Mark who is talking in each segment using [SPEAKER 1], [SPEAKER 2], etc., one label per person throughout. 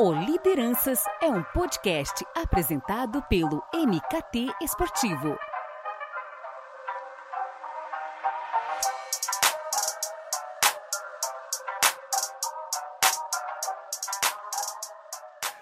[SPEAKER 1] O Lideranças é um podcast apresentado pelo MKT Esportivo.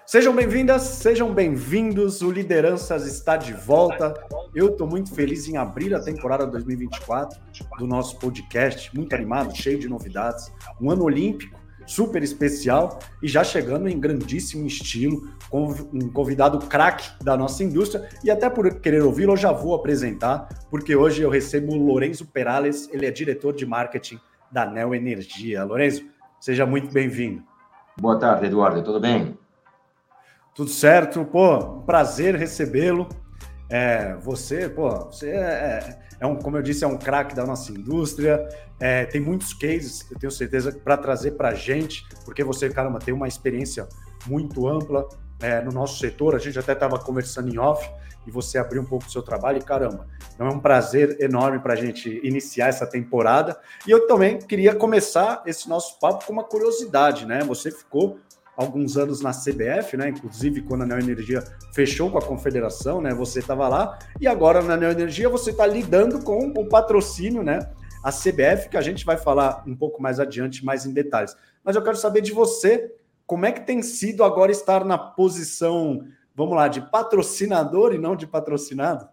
[SPEAKER 2] Sejam bem-vindas, sejam bem-vindos. O Lideranças está de volta. Eu estou muito feliz em abrir a temporada 2024 do nosso podcast, muito animado, cheio de novidades. Um ano olímpico super especial e já chegando em grandíssimo estilo, com um convidado craque da nossa indústria. E até por querer ouvi-lo, eu já vou apresentar, porque hoje eu recebo o Lorenzo Perales, ele é diretor de marketing da Neo Energia. Lorenzo, seja muito bem-vindo.
[SPEAKER 3] Boa tarde, Eduardo, tudo bem?
[SPEAKER 2] Tudo certo, pô, um prazer recebê-lo. É, você, pô, você é, é, é, um, como eu disse, é um craque da nossa indústria. É, tem muitos cases, eu tenho certeza, para trazer para a gente, porque você, caramba, tem uma experiência muito ampla é, no nosso setor. A gente até estava conversando em off e você abriu um pouco do seu trabalho. E caramba, então é um prazer enorme para a gente iniciar essa temporada. E eu também queria começar esse nosso papo com uma curiosidade, né? Você ficou alguns anos na CBF, né? Inclusive quando a Neo Energia fechou com a confederação, né? Você estava lá e agora na Neo Energia você está lidando com o patrocínio, né? A CBF, que a gente vai falar um pouco mais adiante, mais em detalhes. Mas eu quero saber de você, como é que tem sido agora estar na posição, vamos lá, de patrocinador e não de patrocinado?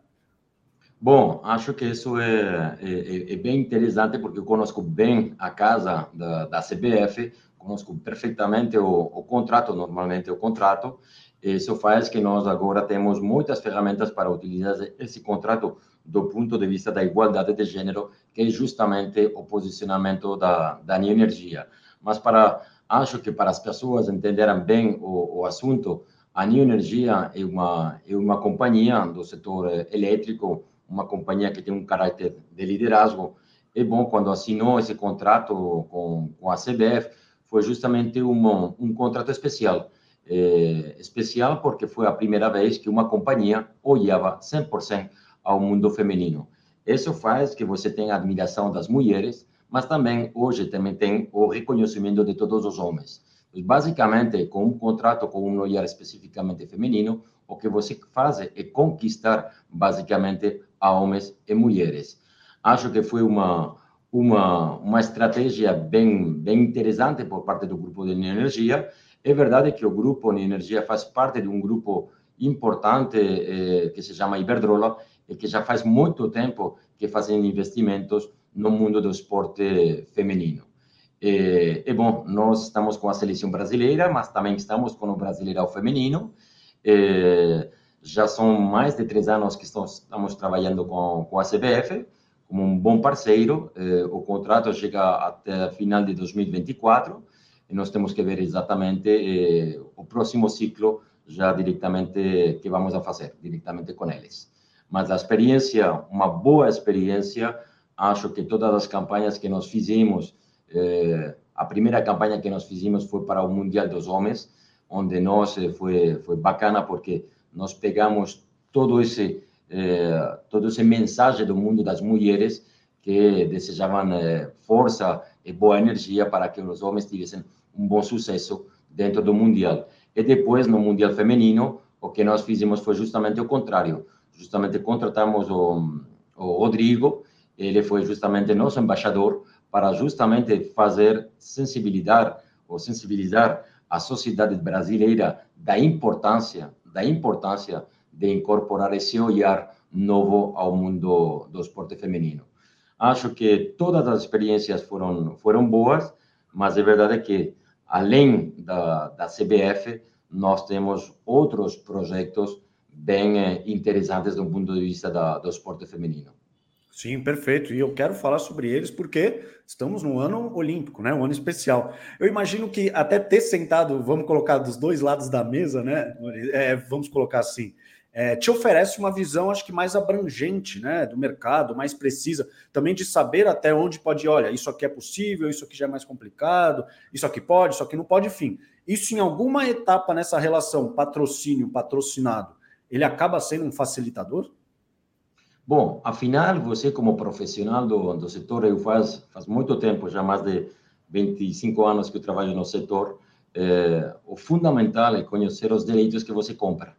[SPEAKER 3] Bom, acho que isso é, é, é bem interessante porque eu conheço bem a casa da, da CBF, conosco perfeitamente o, o contrato, normalmente o contrato. Isso faz que nós agora temos muitas ferramentas para utilizar esse contrato do ponto de vista da igualdade de gênero, que é justamente o posicionamento da, da energia. Mas para acho que para as pessoas entenderem bem o, o assunto, a New Energia é uma é uma companhia do setor elétrico, uma companhia que tem um caráter de liderazgo. É bom quando assinou esse contrato com, com a CBF, foi justamente um, um contrato especial. É, especial porque foi a primeira vez que uma companhia olhava 100% ao mundo feminino. Isso faz que você tenha admiração das mulheres, mas também hoje também tem o reconhecimento de todos os homens. Basicamente, com um contrato com um olhar especificamente feminino, o que você faz é conquistar basicamente a homens e mulheres. Acho que foi uma uma, uma estratégia bem, bem interessante por parte do grupo de energia. É verdade que o grupo de energia faz parte de um grupo importante eh, que se chama Iberdrola e que já faz muito tempo que fazem investimentos no mundo do esporte feminino. E, e bom, nós estamos com a seleção brasileira, mas também estamos com o Brasileirão Feminino. E, já são mais de três anos que estamos, trabalhando com, com a CBF como um bom parceiro. Eh, o contrato chega até final de 2024 e nós temos que ver exatamente eh, o próximo ciclo já diretamente que vamos a fazer, diretamente com eles. Mas a experiência, uma boa experiência, acho que todas as campanhas que nós fizemos, eh, a primeira campanha que nós fizemos foi para o Mundial dos Homens, onde nós foi foi bacana porque nós pegamos todo esse eh, toda essa mensagem do mundo das mulheres que desejavam eh, força e boa energia para que os homens tivessem um bom sucesso dentro do mundial. E depois no mundial feminino, o que nós fizemos foi justamente o contrário. Justamente contratamos o, o Rodrigo, ele foi justamente nosso embaixador para justamente fazer sensibilizar ou sensibilizar a sociedade brasileira da importância da importância de incorporar esse olhar novo ao mundo do esporte feminino. Acho que todas as experiências foram foram boas, mas é verdade que além da, da CBF nós temos outros projetos bem eh, interessantes do ponto de vista da, do esporte feminino.
[SPEAKER 2] Sim, perfeito. E eu quero falar sobre eles porque estamos no ano olímpico, né? Um ano especial. Eu imagino que até ter sentado, vamos colocar dos dois lados da mesa, né? É, vamos colocar assim, é, te oferece uma visão, acho que mais abrangente, né, do mercado, mais precisa, também de saber até onde pode ir, olha, isso aqui é possível, isso aqui já é mais complicado, isso aqui pode, isso aqui não pode, enfim. Isso em alguma etapa nessa relação patrocínio, patrocinado, ele acaba sendo um facilitador?
[SPEAKER 3] Bom, afinal, você como profissional do, do setor, eu faz, faz muito tempo, já mais de 25 anos que eu trabalho no setor, é, o fundamental é conhecer os direitos que você compra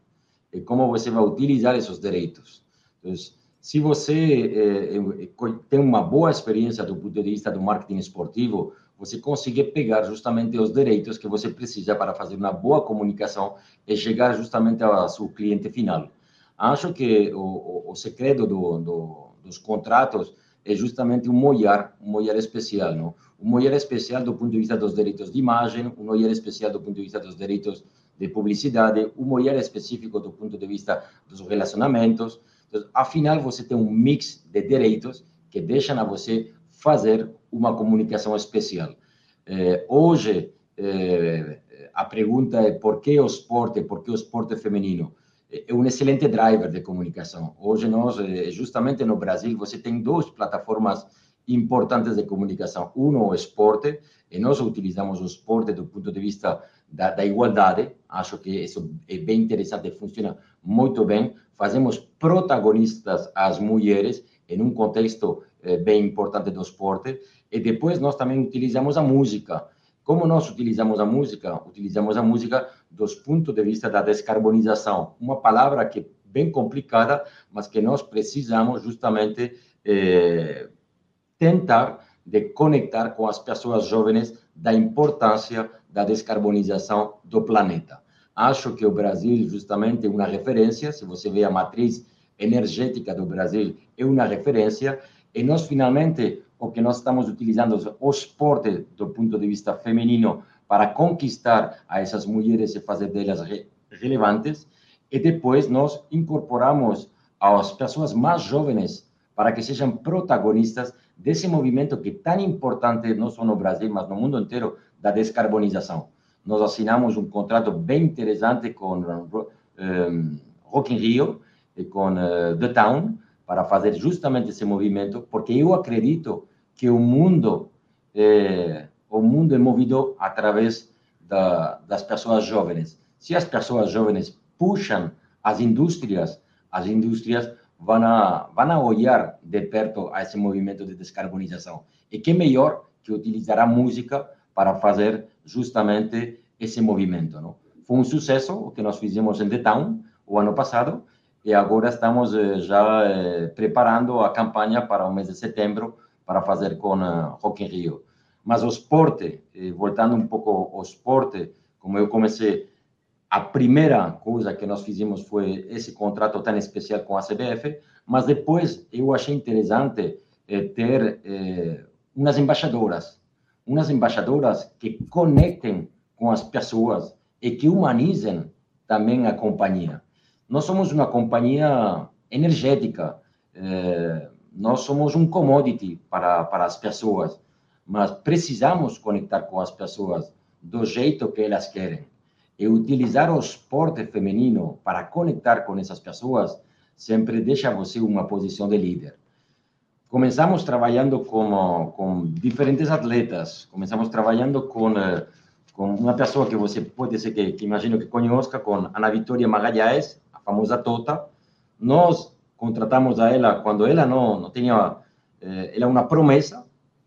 [SPEAKER 3] e como você vai utilizar esses direitos. Então, se você é, tem uma boa experiência do ponto de vista do marketing esportivo, você consegue pegar justamente os direitos que você precisa para fazer uma boa comunicação e chegar justamente ao seu cliente final. Acho que o, o, o segredo do, do, dos contratos é justamente um olhar, um olhar especial, não? Um olhar especial do ponto de vista dos direitos de imagem, um olhar especial do ponto de vista dos direitos de publicidade, um olhar específico do ponto de vista dos relacionamentos. Então, afinal, você tem um mix de direitos que deixam a você fazer uma comunicação especial. Eh, hoje, eh, a pergunta é por que o esporte, por que o esporte feminino? É um excelente driver de comunicação. Hoje, nós, eh, justamente no Brasil, você tem duas plataformas importantes de comunicação. Um, o esporte, e nós utilizamos o esporte do ponto de vista da, da igualdade. Acho que isso é bem interessante, funciona muito bem. Fazemos protagonistas as mulheres em um contexto eh, bem importante do esporte. E depois nós também utilizamos a música. Como nós utilizamos a música? Utilizamos a música dos pontos de vista da descarbonização. Uma palavra que é bem complicada, mas que nós precisamos justamente eh, tentar de conectar com as pessoas jovens da importância da descarbonização do planeta. Acho que o Brasil justamente é uma referência, se você vê a matriz energética do Brasil, é uma referência, e nós finalmente, o que nós estamos utilizando, o esporte do ponto de vista feminino, para conquistar a essas mulheres e fazer delas re relevantes, e depois nós incorporamos as pessoas mais jovens para que sejam protagonistas desse movimento que é tão importante, não só no Brasil, mas no mundo inteiro, da descarbonização. Nós assinamos um contrato bem interessante com um, Rock in Rio e com uh, The Town para fazer justamente esse movimento, porque eu acredito que o mundo é, o mundo é movido através da, das pessoas jovens. Se as pessoas jovens puxam as indústrias, as indústrias vão a, vão a olhar de perto a esse movimento de descarbonização. E que melhor que utilizar a música para fazer justamente esse movimento. Não? Foi um sucesso o que nós fizemos em The Town o ano passado e agora estamos eh, já eh, preparando a campanha para o mês de setembro para fazer com uh, Rock in Rio. Mas o esporte, eh, voltando um pouco ao esporte, como eu comecei, a primeira coisa que nós fizemos foi esse contrato tão especial com a CBF, mas depois eu achei interessante ter umas embaixadoras umas embaixadoras que conectem com as pessoas e que humanizem também a companhia. Nós somos uma companhia energética, eh, nós somos um commodity para, para as pessoas, mas precisamos conectar com as pessoas do jeito que elas querem. E utilizar o esporte feminino para conectar com essas pessoas sempre deixa você uma posição de líder. Começamos trabalhando com, com diferentes atletas, começamos trabalhando com, eh, com uma pessoa que você pode ser que, que imagino que conheça, com Ana Vitória Magalhães, a famosa Tota. Nós contratamos a ela quando ela não, não tinha, eh, ela é uma promessa,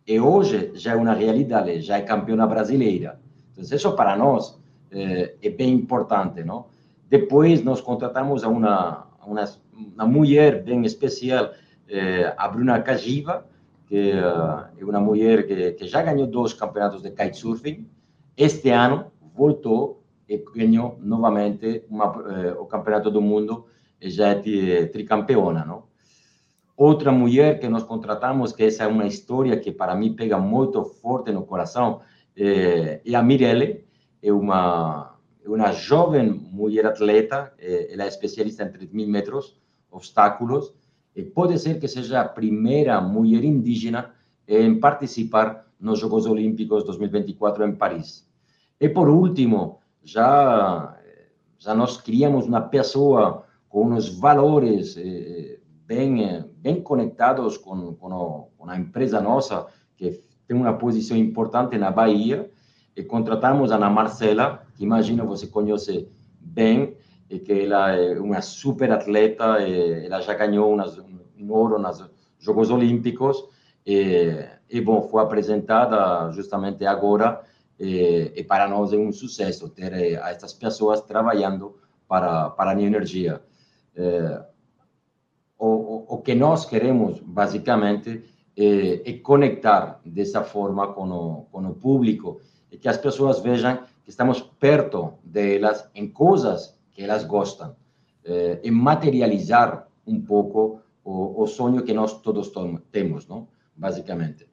[SPEAKER 3] e hoje já é uma realidade, já é campeona brasileira. Então, isso para nós é, é bem importante, não? Depois, nós contratamos a uma, uma, uma mulher bem especial, eh, a Bruna Cajiva, que é uma mulher que, que já ganhou dois campeonatos de kitesurfing. Este ano voltou e ganhou novamente uma, eh, o campeonato do mundo e já é tricampeona, não? Outra mulher que nós contratamos, que essa é uma história que para mim pega muito forte no coração, é, é a Mirelle, é uma, uma jovem mulher atleta, é, ela é especialista em 3 mil metros, obstáculos, pode ser que seja a primeira mulher indígena em participar nos Jogos Olímpicos 2024 em Paris. E por último, já já nós criamos uma pessoa com uns valores eh, bem bem conectados com, com, o, com, a empresa nossa que tem uma posição importante na Bahia e contratamos a Ana Marcela que imagino você conhece bem e que ela é uma super atleta, ela já ganhou umas, um ouro nos Jogos Olímpicos, e, e, bom, foi apresentada justamente agora e, e para nós é um sucesso ter essas pessoas trabalhando para, para a energia. É, o, que nós queremos, basicamente, é, é, conectar dessa forma com o, com o público e que as pessoas vejam que estamos perto delas em coisas que elas gostam, é, e materializar um pouco o, o sonho que nós todos temos, não? basicamente.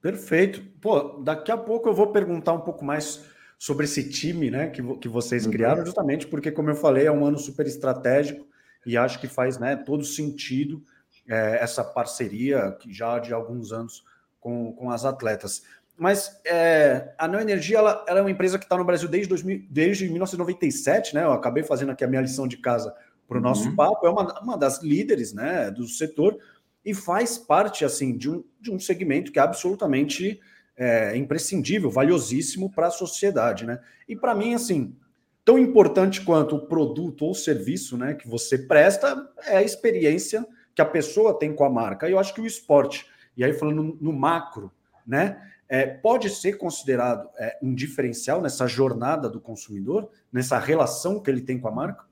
[SPEAKER 2] Perfeito. Pô, daqui a pouco eu vou perguntar um pouco mais sobre esse time né, que, que vocês uhum. criaram, justamente porque, como eu falei, é um ano super estratégico e acho que faz né, todo sentido é, essa parceria que já de alguns anos com, com as atletas. Mas é, a Neo Energia ela, ela, é uma empresa que está no Brasil desde, 2000, desde 1997, né? Eu acabei fazendo aqui a minha lição de casa para o nosso uhum. papo, é uma, uma das líderes né, do setor e faz parte assim de um, de um segmento que é absolutamente é, imprescindível, valiosíssimo para a sociedade. Né? E para mim, assim, tão importante quanto o produto ou serviço né, que você presta é a experiência que a pessoa tem com a marca. E eu acho que o esporte, e aí falando no, macro, né? É, pode ser considerado é, um diferencial nessa jornada do consumidor, nessa relação que ele tem com a marca?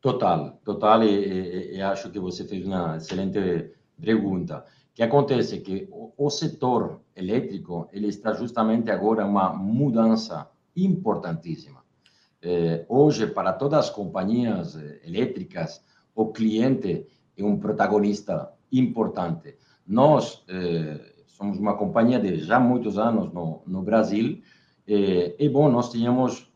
[SPEAKER 3] Total, total, e, e, e, acho que você fez uma excelente pergunta. O que acontece é que o, o, setor elétrico ele está justamente agora uma mudança importantíssima. Eh, hoje, para todas as companhias eh, elétricas, o cliente é um protagonista importante. Nós eh, somos uma companhia de já muitos anos no, no Brasil, eh, e bom, nós tínhamos,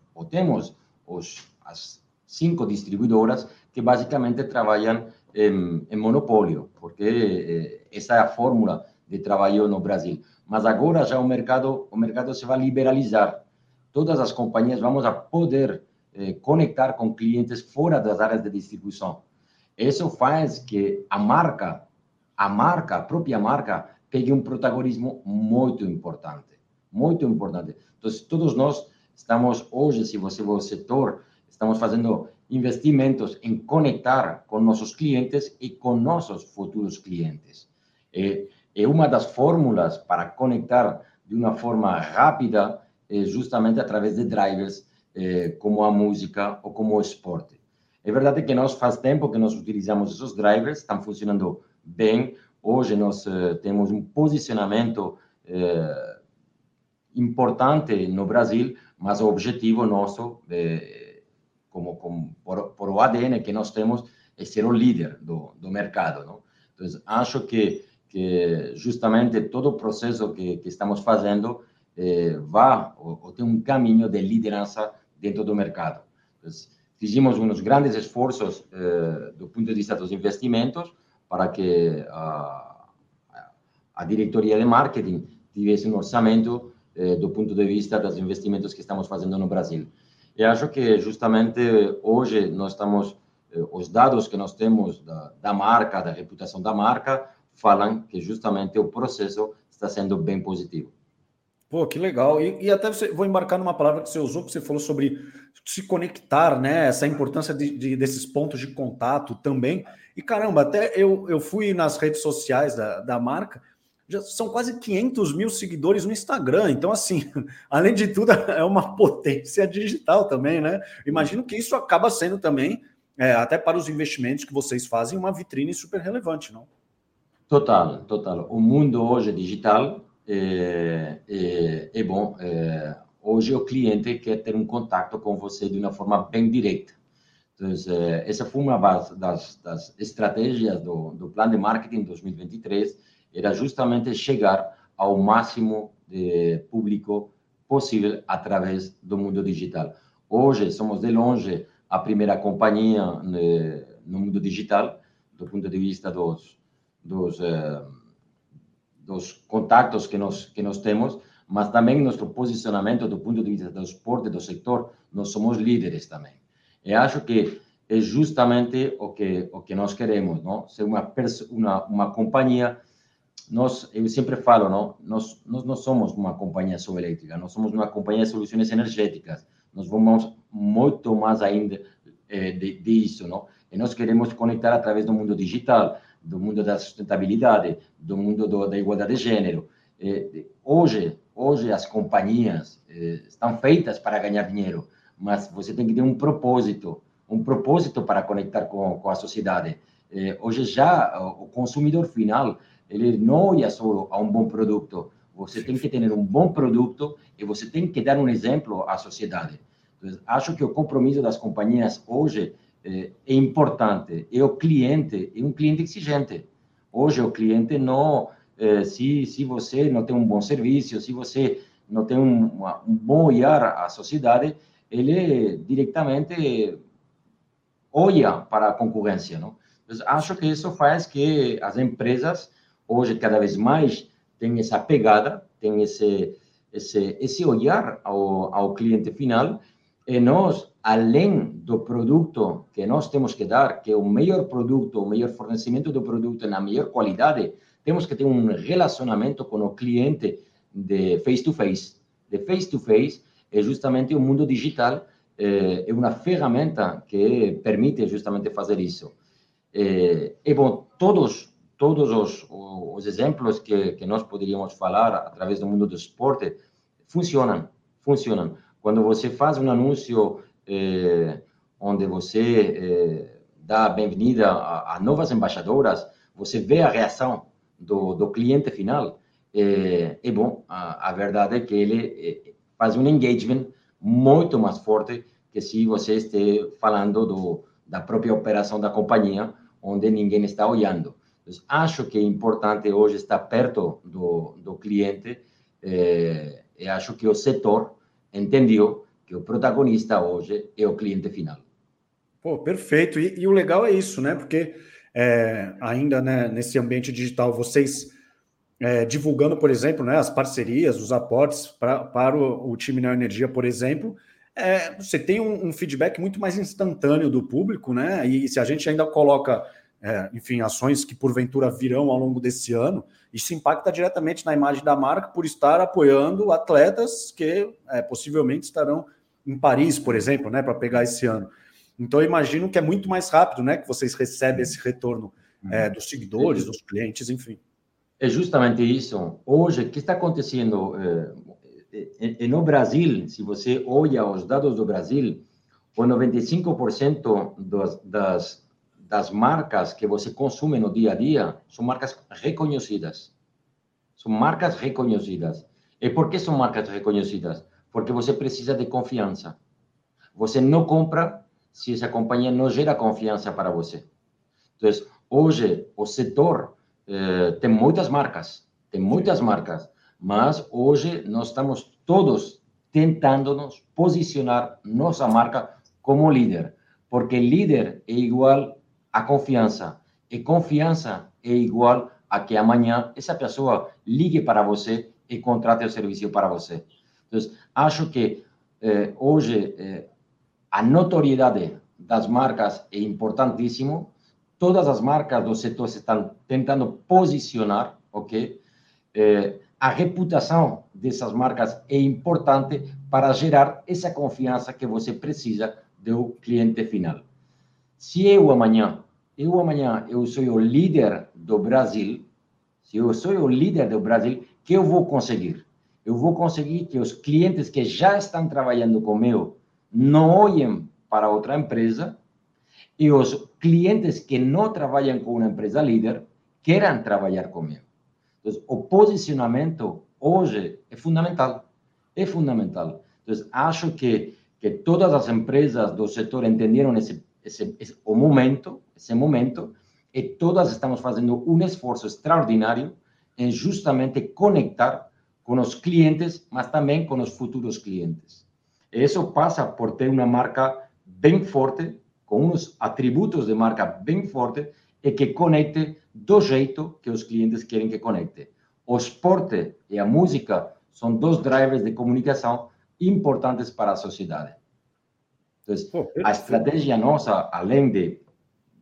[SPEAKER 3] as cinco distribuidoras que basicamente trabalham em, em monopólio, porque eh, essa é a fórmula de trabalho no Brasil. Mas agora já o mercado, o mercado se vai liberalizar. Todas as companhias vamos a poder eh, conectar com clientes fora das áreas de distribuição. Isso faz que a marca, a marca, a própria marca, pegue um protagonismo muito importante, muito importante. Então, todos nós estamos hoje, se você vê o setor Estamos fazendo investimentos em conectar com nossos clientes e com nossos futuros clientes. É uma das fórmulas para conectar de uma forma rápida, é justamente através de drivers, é, como a música ou como o esporte. É verdade que nós faz tempo que nós utilizamos esses drivers, estão funcionando bem. Hoje nós uh, temos um posicionamento uh, importante no Brasil, mas o objetivo nosso é como, como por, por, o ADN que nós temos, é ser o líder do, do mercado. Não? Então, acho que, que justamente todo o processo que, que estamos fazendo eh, vai ou, ou, tem um caminho de liderança dentro do mercado. Então, fizemos uns grandes esforços eh, do ponto de vista dos investimentos para que a, a diretoria de marketing tivesse um orçamento eh, do ponto de vista dos investimentos que estamos fazendo no Brasil. E acho que justamente hoje nós estamos, eh, os dados que nós temos da, da marca, da reputação da marca, falam que justamente o processo está sendo bem positivo.
[SPEAKER 2] Pô, que legal. E, e, até você vou embarcar numa palavra que você usou, que você falou sobre se conectar, né? Essa importância de, de, desses pontos de contato também. E caramba, até eu, eu fui nas redes sociais da, da marca já são quase 500 mil seguidores no Instagram. Então, assim, além de tudo, é uma potência digital também, né? Imagino que isso acaba sendo também, é, até para os investimentos que vocês fazem, uma vitrine super relevante, não?
[SPEAKER 3] Total, total. O mundo hoje é digital é, é, é bom. É, hoje o cliente quer ter um contato com você de uma forma bem direta. Então, é, essa foi uma das, das estratégias do, do plano de marketing 2023 era justamente chegar ao máximo de público possível através do mundo digital. Hoje somos de longe a primeira companhia né, no mundo digital, do ponto de vista dos, dos, eh, dos contatos que nós, que nós temos, mas também nosso posicionamento do ponto de vista do esporte, do setor, nós somos líderes também. E acho que é justamente o que, o que nós queremos, não? ser uma, uma, uma companhia nós, eu sempre falo, não, nós, nós não somos uma companhia só elétrica, nós somos uma companhia de soluções energéticas. Nós vamos muito mais ainda eh, de, disso, não? E nós queremos conectar através do mundo digital, do mundo da sustentabilidade, do mundo do, da igualdade de gênero. Hoje, hoje as companhias eh, estão feitas para ganhar dinheiro, mas você tem que ter um propósito, um propósito para conectar com, com a sociedade. Eh, hoje já o consumidor final, ele não olha só a um bom produto, você tem que ter um bom produto e você tem que dar um exemplo à sociedade. Então, acho que o compromisso das companhias hoje é, é importante. E o cliente é um cliente exigente. Hoje o cliente não, é, se se você não tem um bom serviço, se você não tem um, um bom olhar à sociedade, ele diretamente olha para a concorrência, não? Então, acho que isso faz que as empresas hoje cada vez mais tem essa pegada, tem esse, esse, esse olhar ao, ao cliente final, e nós, além do produto que nós temos que dar, que é o melhor produto, o melhor fornecimento do produto na melhor qualidade, temos que ter um relacionamento com o cliente de face to face. De face to face é justamente o mundo digital, é, é uma ferramenta que permite justamente fazer isso. É, e bom, todos todos os, os exemplos que, que nós poderíamos falar através do mundo do esporte funcionam, funcionam. Quando você faz um anúncio eh, onde você eh, dá bem-vinda a, a, novas embaixadoras, você vê a reação do, do cliente final. É, é bom, a, a, verdade é que ele é, faz um engagement muito mais forte que se você estiver falando do, da própria operação da companhia, onde ninguém está olhando. Então, acho que é importante hoje estar perto do, do cliente eh, e acho que o setor entendeu que o protagonista hoje é o cliente final.
[SPEAKER 2] Pô, perfeito. E, e o legal é isso, né? Porque é, ainda né, nesse ambiente digital, vocês é, divulgando, por exemplo, né, as parcerias, os aportes pra, para o, o time na energia, por exemplo, é, você tem um, um, feedback muito mais instantâneo do público, né? E se a gente ainda coloca é, enfim, ações que porventura virão ao longo desse ano, isso impacta diretamente na imagem da marca por estar apoiando atletas que é, possivelmente estarão em Paris, por exemplo, né, para pegar esse ano. Então, eu imagino que é muito mais rápido, né, que vocês recebem esse retorno é, dos seguidores, dos clientes, enfim.
[SPEAKER 3] É justamente isso. Hoje, o que está acontecendo é, no Brasil, se você olha os dados do Brasil, o 95% das, das das marcas que você consome no dia a dia são marcas reconhecidas. São marcas reconhecidas. E por que são marcas reconhecidas? Porque você precisa de confiança. Você não compra se essa companhia não gera confiança para você. Então, hoje, o setor eh, tem muitas marcas, tem muitas marcas, mas hoje nós estamos todos tentando nos posicionar nossa marca como líder, porque líder é igual a confiança. E confiança é igual a que amanhã essa pessoa ligue para você e contrate o serviço para você. Então, acho que eh, hoje eh, a notoriedade das marcas é importantíssimo. Todas as marcas do setor estão tentando posicionar, ok? Eh, a reputação dessas marcas é importante para gerar essa confiança que você precisa do cliente final. Se eu amanhã, eu amanhã, eu sou o líder do Brasil, se eu sou o líder do Brasil, que eu vou conseguir? Eu vou conseguir que os clientes que já estão trabalhando comigo não olhem para outra empresa e os clientes que não trabalham com uma empresa líder queiram trabalhar comigo. Então, o posicionamento hoje é fundamental. É fundamental. Então, acho que, que todas as empresas do setor entenderam esse esse, esse, o momento, esse momento, e todas estamos fazendo um esforço extraordinário em justamente conectar com os clientes, mas também com os futuros clientes. E isso passa por ter uma marca bem forte, com uns atributos de marca bem forte e que conecte do jeito que os clientes querem que conecte. O esporte e a música são dois drivers de comunicação importantes para a sociedade. Então, a estratégia nossa, além de,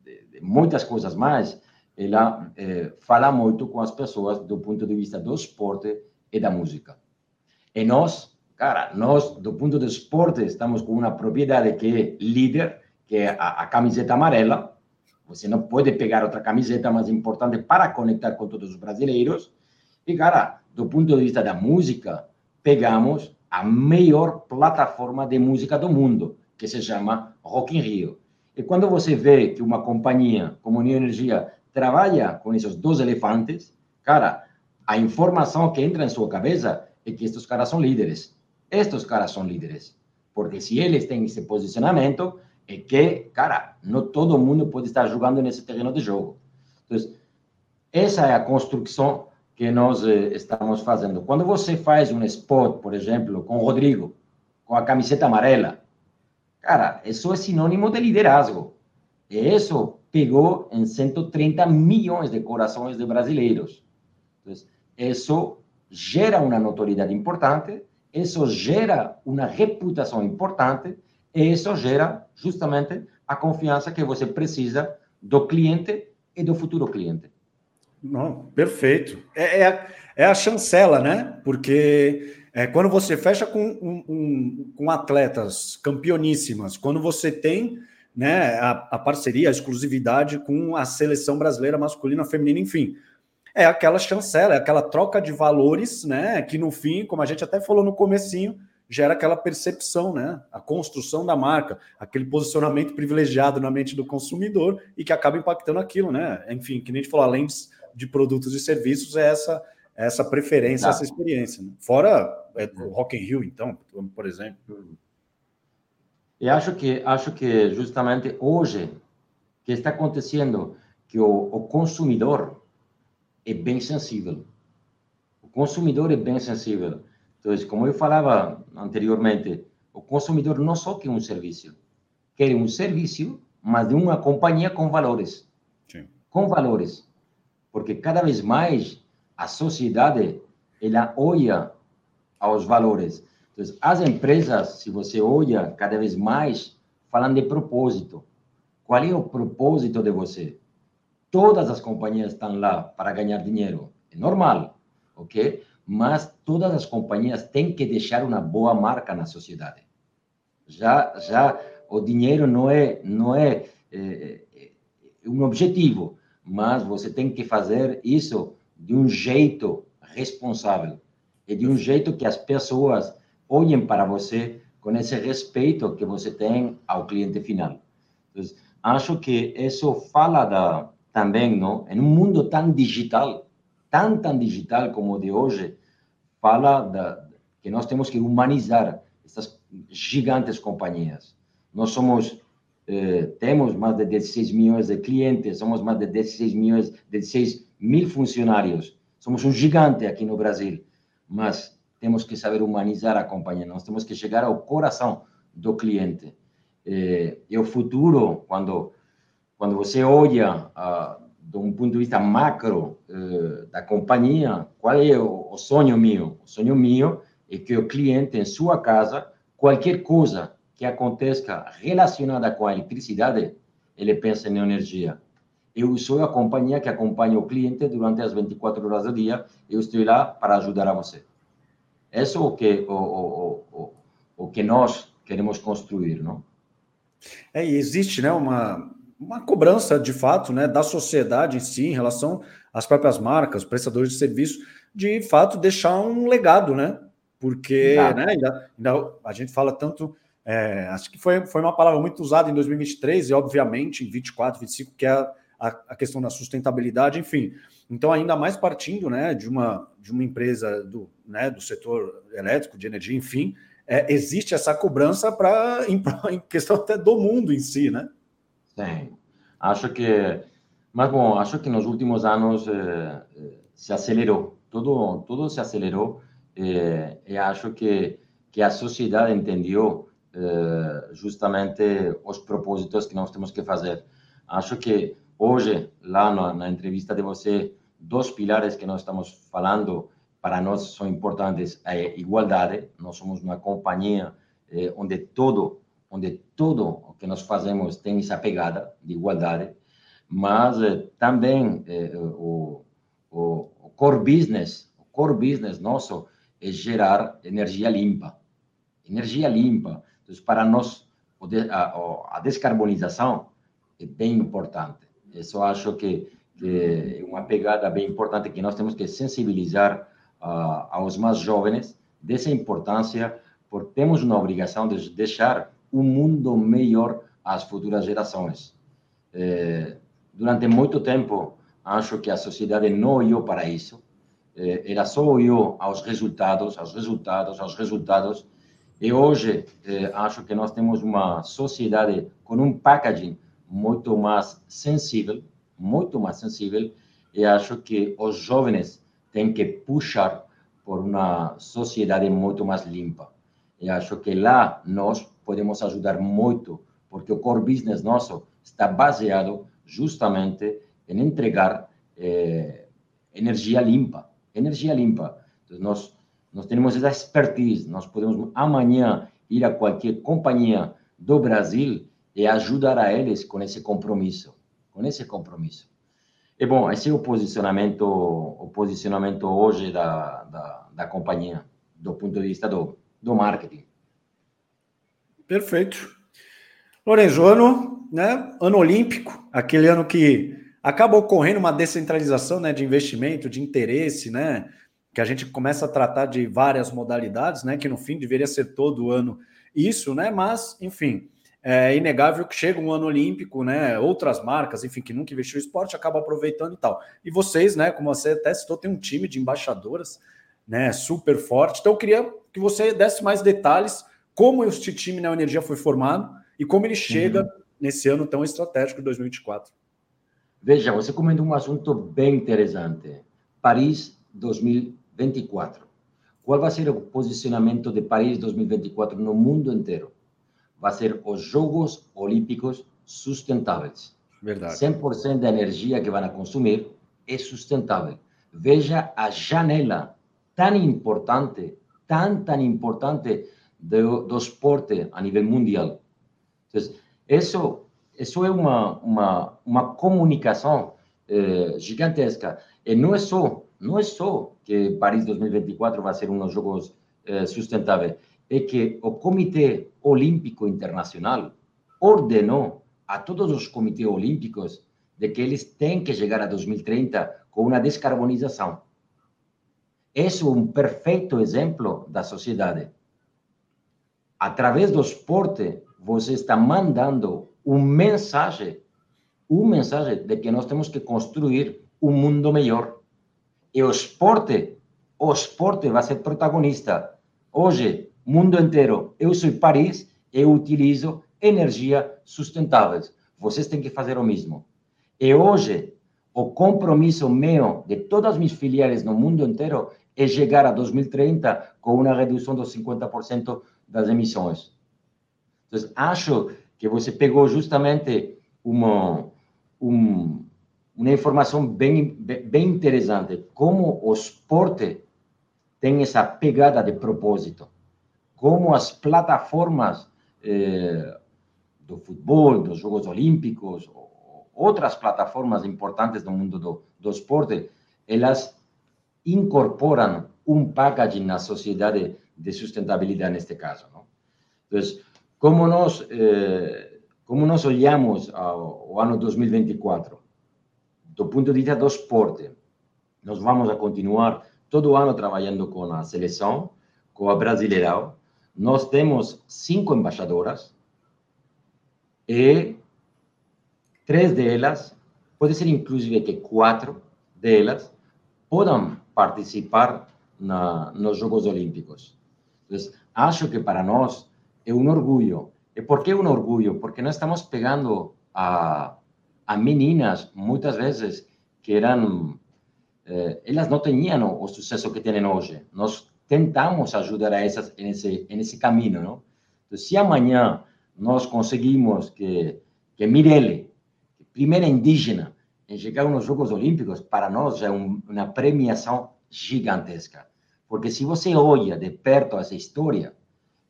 [SPEAKER 3] de, de muitas coisas mais, ela é, fala muito com as pessoas do ponto de vista do esporte e da música. E nós, cara, nós, do ponto do esporte, estamos com uma propriedade que é líder, que é a, a camiseta amarela. Você não pode pegar outra camiseta mais importante para conectar com todos os brasileiros. E, cara, do ponto de vista da música, pegamos a melhor plataforma de música do mundo, que se chama Rock in Rio. E quando você vê que uma companhia como Neo Energia trabalha com esses dois elefantes, cara, a informação que entra em sua cabeça é que estes caras são líderes. Estes caras são líderes. Porque se eles têm esse posicionamento, é que, cara, não todo mundo pode estar jogando nesse terreno de jogo. Então, essa é a construção que nós eh, estamos fazendo. Quando você faz um spot, por exemplo, com o Rodrigo, com a camiseta amarela, cara, isso é sinônimo de liderazgo. E isso pegou em 130 milhões de corações de brasileiros. Então, isso gera uma notoriedade importante, isso gera uma reputação importante, e isso gera justamente a confiança que você precisa do cliente e do futuro cliente.
[SPEAKER 2] Não, perfeito. É, é, é a chancela, né? Porque é, quando você fecha com, um, um, com atletas campeoníssimas, quando você tem né, a, a, parceria, a exclusividade com a seleção brasileira masculina, feminina, enfim, é aquela chancela, é aquela troca de valores, né? Que no fim, como a gente até falou no comecinho, gera aquela percepção, né? A construção da marca, aquele posicionamento privilegiado na mente do consumidor e que acaba impactando aquilo, né? Enfim, que nem a gente falou, além de de produtos e serviços é essa, essa preferência, tá. essa experiência. Né? Fora é, o Rock in Rio, então, por exemplo.
[SPEAKER 3] E acho que acho que justamente hoje que está acontecendo que o, o consumidor é bem sensível. O consumidor é bem sensível. Então, como eu falava anteriormente, o consumidor não só quer um serviço, quer um serviço, mas de uma companhia com valores. Sim. Com valores porque cada vez mais a sociedade ela olha aos valores. Então, as empresas, se você olha cada vez mais, falam de propósito. Qual é o propósito de você? Todas as companhias estão lá para ganhar dinheiro. É normal, ok? Mas todas as companhias têm que deixar uma boa marca na sociedade. Já, já o dinheiro não é, não é, é, é um objetivo, mas você tem que fazer isso de um jeito responsável e de um jeito que as pessoas olhem para você com esse respeito que você tem ao cliente final. Então, acho que isso fala da, também, não? em um mundo tão digital, tão, tão digital como o de hoje, fala da, que nós temos que humanizar essas gigantes companhias. Nós somos eh, temos mais de 16 milhões de clientes, somos mais de 16 milhões, 16 mil funcionários. Somos um gigante aqui no Brasil, mas temos que saber humanizar a companhia, nós temos que chegar ao coração do cliente. Eh, e o futuro, quando, quando você olha uh, de um ponto de vista macro uh, da companhia, qual é o, o sonho meu? O sonho meu é que o cliente, em sua casa, qualquer coisa que aconteça relacionada com a eletricidade, ele pensa em energia. Eu sou a companhia que acompanha o cliente durante as 24 horas do dia. Eu estou lá para ajudar a você. Isso é o que, o, o, o, o que nós queremos construir, não?
[SPEAKER 2] É, existe né, uma, uma cobrança, de fato, né, da sociedade em si, em relação às próprias marcas, prestadores de serviço, de fato deixar um legado, né? Porque né, ainda, ainda a gente fala tanto é, acho que foi, foi uma palavra muito usada em 2023 e, obviamente, em 24, 25, que é a, a, a questão da sustentabilidade, enfim. Então, ainda mais partindo né, de, uma, de uma empresa do, né, do setor elétrico, de energia, enfim, é, existe essa cobrança para em, em, questão até do mundo em si, né?
[SPEAKER 3] Sim. Acho que. Mas, bom, acho que nos últimos anos eh, eh se acelerou. Tudo, tudo se acelerou. Eh, e acho que, que a sociedade entendeu eh, justamente os propósitos que nós temos que fazer. Acho que hoje, lá na, na entrevista de você, dois pilares que nós estamos falando para nós são importantes é igualdade. Nós somos uma companhia eh, onde todo, onde tudo o que nós fazemos tem essa pegada de igualdade, mas eh, também eh, o, o, o, core business, o core business nosso é gerar energia limpa, energia limpa. Então, para nós, a, a descarbonização é bem importante. Isso acho que, que é uma pegada bem importante que nós temos que sensibilizar uh, aos mais jovens dessa importância, porque temos uma obrigação de deixar um mundo melhor às futuras gerações. É, durante muito tempo, acho que a sociedade não olhou para isso, é, ela só olhou aos resultados, aos resultados, aos resultados, e hoje é, acho que nós temos uma sociedade com um packaging muito mais sensível, muito mais sensível, e acho que os jovens têm que puxar por uma sociedade muito mais limpa. E acho que lá nós podemos ajudar muito, porque o core business nosso está baseado justamente em entregar eh, energia limpa, energia limpa. Então, nós nós temos essa expertise, nós podemos amanhã ir a qualquer companhia do Brasil e ajudar a eles com esse compromisso, com esse compromisso. E bom, esse é o posicionamento, o posicionamento hoje da, da, da companhia, do ponto de vista do, do marketing.
[SPEAKER 2] Perfeito. Lorenzo, né, ano olímpico, aquele ano que acaba ocorrendo uma descentralização né, de investimento, de interesse, né, que a gente começa a tratar de várias modalidades, né, que no fim deveria ser todo ano isso, né, mas, enfim, é inegável que chega um ano olímpico, né? Outras marcas, enfim, que nunca investiu em esporte, acabam aproveitando e tal. E vocês, né? Como você até citou, tem um time de embaixadoras, né? Super forte. Então, eu queria que você desse mais detalhes como este time na Energia foi formado e como ele chega uhum. nesse ano tão estratégico de 2024.
[SPEAKER 3] Veja, você comentou um assunto bem interessante. Paris 2024. Qual vai ser o posicionamento de Paris 2024 no mundo inteiro? vai ser os Jogos Olímpicos sustentáveis.
[SPEAKER 2] Verdade.
[SPEAKER 3] 100% da energia que vão consumir é sustentável. Veja a janela tão importante, tão, tão importante do, do esporte a nível mundial. Então, isso, isso é uma, uma, uma comunicação eh, gigantesca. E não é só, não é só que Paris 2024 vai ser um dos Jogos eh, sustentáveis é que o Comitê Olímpico Internacional ordenou a todos os comitês olímpicos de que eles têm que chegar a 2030 com uma descarbonização. Esse é um perfeito exemplo da sociedade. Através do esporte, você está mandando uma mensagem, uma mensagem de que nós temos que construir um mundo melhor. E o esporte, o esporte vai ser protagonista. Hoje, mundo inteiro. Eu sou Paris, eu utilizo energia sustentável. Vocês têm que fazer o mesmo. E hoje, o compromisso meu de todas as minhas filiais no mundo inteiro é chegar a 2030 com uma redução dos 50% das emissões. Então, acho que você pegou justamente uma, um, uma informação bem, bem interessante, como o esporte tem essa pegada de propósito como as plataformas eh, do futebol, dos Jogos Olímpicos, outras plataformas importantes do mundo do, do esporte, elas incorporam um packaging na sociedade de sustentabilidade neste caso. Não? Então, como nós, eh, como nós olhamos ao, ao ano 2024, do ponto de vista do esporte, nós vamos a continuar todo ano trabalhando com a seleção, com a Brasileirão, nós temos cinco embaixadoras e três delas, pode ser inclusive que quatro delas, podem participar na, nos Jogos Olímpicos. Então, acho que para nós é um orgulho. E por que um orgulho? Porque nós estamos pegando a, a meninas, muitas vezes, que eram... Eh, elas não tinham o sucesso que têm hoje. Nós tentamos ajudar a essas nesse nesse caminho, não? Então, se amanhã nós conseguimos que que Mirelle, primeira indígena em chegar nos Jogos Olímpicos, para nós é um, uma premiação gigantesca, porque se você olha de perto essa história,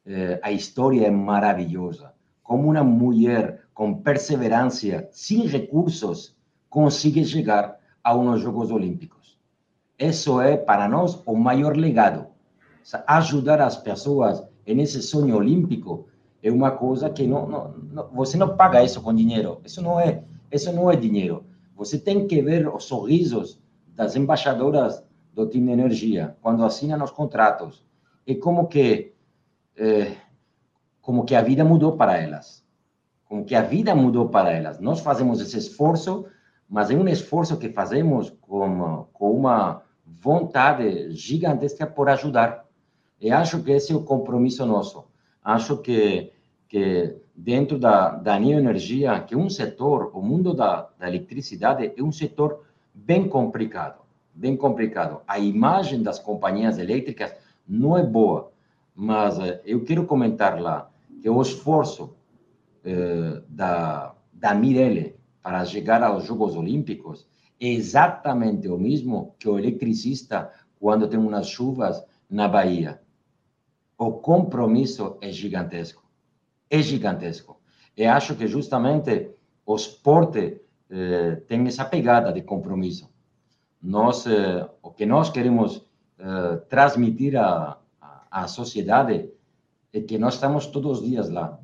[SPEAKER 3] eh, a história é maravilhosa. Como uma mulher com perseverança, sem recursos, consegue chegar a uns Jogos Olímpicos. Isso é para nós o maior legado ajudar as pessoas nesse sonho olímpico é uma coisa que não, não, não, você não paga isso com dinheiro. Isso não é, isso não é dinheiro. Você tem que ver os sorrisos das embaixadoras do time de energia quando assinam os contratos é como que é, como que a vida mudou para elas, como que a vida mudou para elas. Nós fazemos esse esforço, mas é um esforço que fazemos com, com uma vontade gigantesca por ajudar. E acho que esse é o compromisso nosso. Acho que, que dentro da, da neoenergia, que é um setor, o mundo da, da eletricidade é um setor bem complicado, bem complicado. A imagem das companhias elétricas não é boa, mas eh, eu quero comentar lá que o esforço eh, da, da Mirelle para chegar aos Jogos Olímpicos é exatamente o mesmo que o eletricista quando tem umas chuvas na Bahia. O compromisso é gigantesco. É gigantesco. E acho que justamente o esporte eh, tem essa pegada de compromisso. Nós, eh, o que nós queremos eh, transmitir à, à sociedade é que nós estamos todos os dias lá.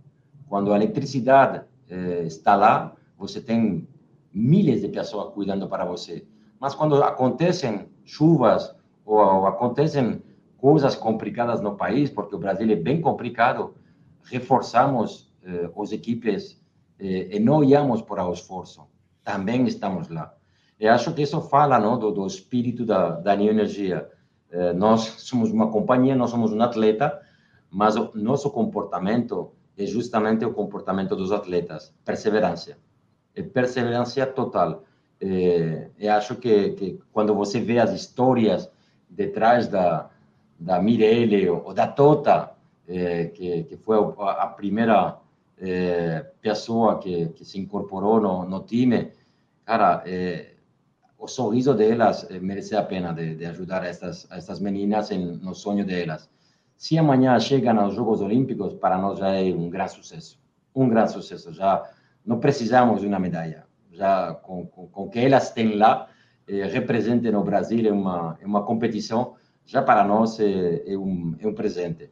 [SPEAKER 3] Quando a eletricidade eh, está lá, você tem milhares de pessoas cuidando para você. Mas quando acontecem chuvas ou, ou acontecem coisas complicadas no país, porque o Brasil é bem complicado, reforçamos eh, as equipes eh, e não olhamos para o esforço. Também estamos lá. E acho que isso fala não, do, do espírito da, da neoenergia. Eh, nós somos uma companhia, nós somos um atleta, mas o nosso comportamento é justamente o comportamento dos atletas, perseverança é perseverança total. É, eu acho que, que, quando você vê as histórias detrás da, da Mirelle ou da Tota, é, que, que foi a, primeira é, pessoa que, que se incorporou no, no time, cara, é, o sorriso delas merece a pena de, de ajudar essas, essas meninas em, no sonho delas. Se amanhã chegam aos Jogos Olímpicos, para nós já é um grande sucesso. Um grande sucesso. Já não precisamos de uma medalha. Já com, com, com que elas têm lá, eh, representem o Brasil em uma, uma competição, já para nós é, é, um, é um presente.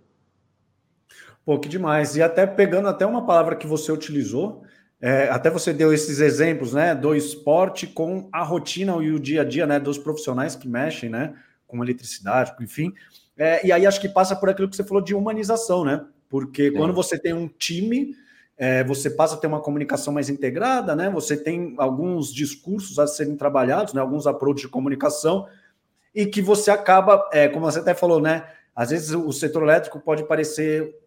[SPEAKER 2] Pô, que demais. E até pegando até uma palavra que você utilizou, é, até você deu esses exemplos, né, do esporte com a rotina e o dia a dia, né, dos profissionais que mexem, né, com eletricidade, enfim. É, e aí acho que passa por aquilo que você falou de humanização, né? Porque Sim. quando você tem um time é, você passa a ter uma comunicação mais integrada, né? Você tem alguns discursos a serem trabalhados, né? Alguns approaches de comunicação e que você acaba, é, como você até falou, né? Às vezes o setor elétrico pode parecer é,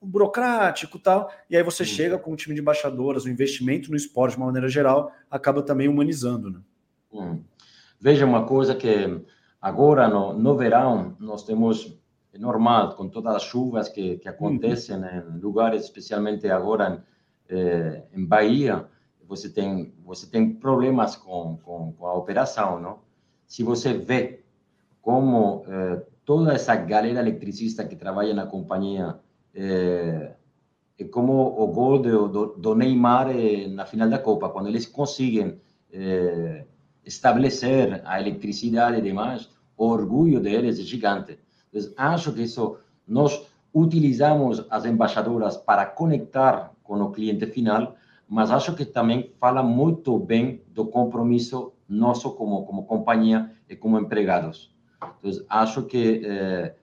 [SPEAKER 2] burocrático tal, e aí você chega com um time de embaixadoras, o investimento no esporte de uma maneira geral acaba também humanizando, né?
[SPEAKER 3] Hum. Veja uma coisa que agora no, no verão nós temos é normal, com todas as chuvas que, que acontecem uhum. em lugares, especialmente agora em, eh, em Bahia, você tem, você tem problemas com, com, com, a operação, não? Se você vê como eh, toda essa galera eletricista que trabalha na companhia, eh, é como o gol do, do, do Neymar na final da Copa, quando eles conseguem eh, estabelecer a eletricidade e demais, o orgulho deles é gigante. Entonces, acho que isso nós utilizamos as embaixadoras para conectar com o cliente final, mas acho que também fala muito bem do compromisso nosso como como companhia e como empregados. Então, acho que eh,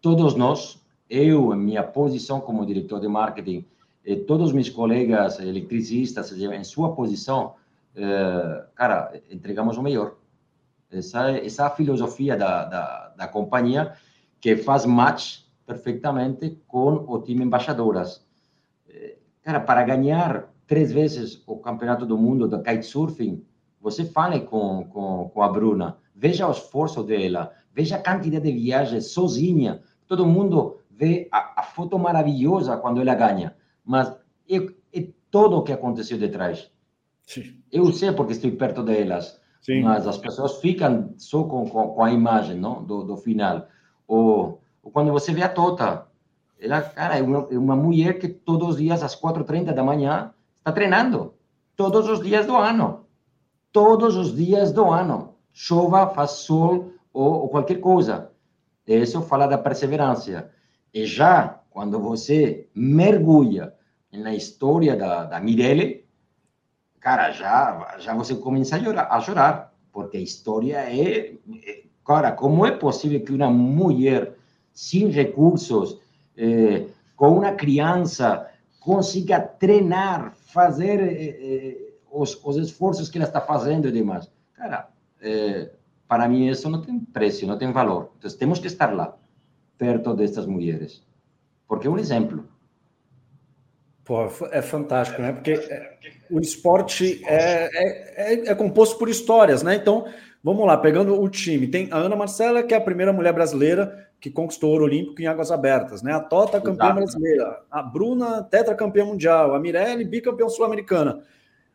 [SPEAKER 3] todos nós, eu, em minha posição como diretor de marketing, e todos meus colegas eletricistas, em sua posição, eh, cara, entregamos o melhor. Essa, essa é a filosofia da, da, da companhia que faz match perfeitamente com o time embaixadoras. Eh, cara, para ganhar três vezes o campeonato do mundo do kitesurfing, você fale com, com, com a Bruna, veja o esforço dela, veja a quantidade de viagens sozinha. Todo mundo vê a, a foto maravilhosa quando ela ganha, mas é, é todo o que aconteceu detrás. Sim. Eu sei porque estou perto delas, Sim. mas as pessoas ficam só com, com, com a imagem não? Do, do final. Ou, ou quando você vê a Tota, ela, cara, é uma, é uma mulher que todos os dias, às 4h30 da manhã, está treinando. Todos os dias do ano. Todos os dias do ano. Chova, faz sol ou, ou qualquer coisa. Isso fala da perseverança. E já quando você mergulha na história da, da Mirelle, cara, já, já você começa a chorar, a chorar porque a história é, é Cara, como é possível que uma mulher sem recursos, eh, com uma criança, consiga treinar, fazer eh, eh, os, os, esforços que ela está fazendo e demais. Cara, para mim isso não tem preço, não tem valor. Então temos que estar lá, perto destas mulheres. Porque é um exemplo.
[SPEAKER 2] Pô, é fantástico, né? Porque o esporte é, é, é, é, composto por histórias, né? Então, vamos lá, pegando o time. Tem a Ana Marcela, que é a primeira mulher brasileira que conquistou ouro olímpico em águas abertas, né? A Tota, campeã Exato. brasileira. A Bruna, tetracampeã mundial. A Mirelle, bicampeã sul-americana.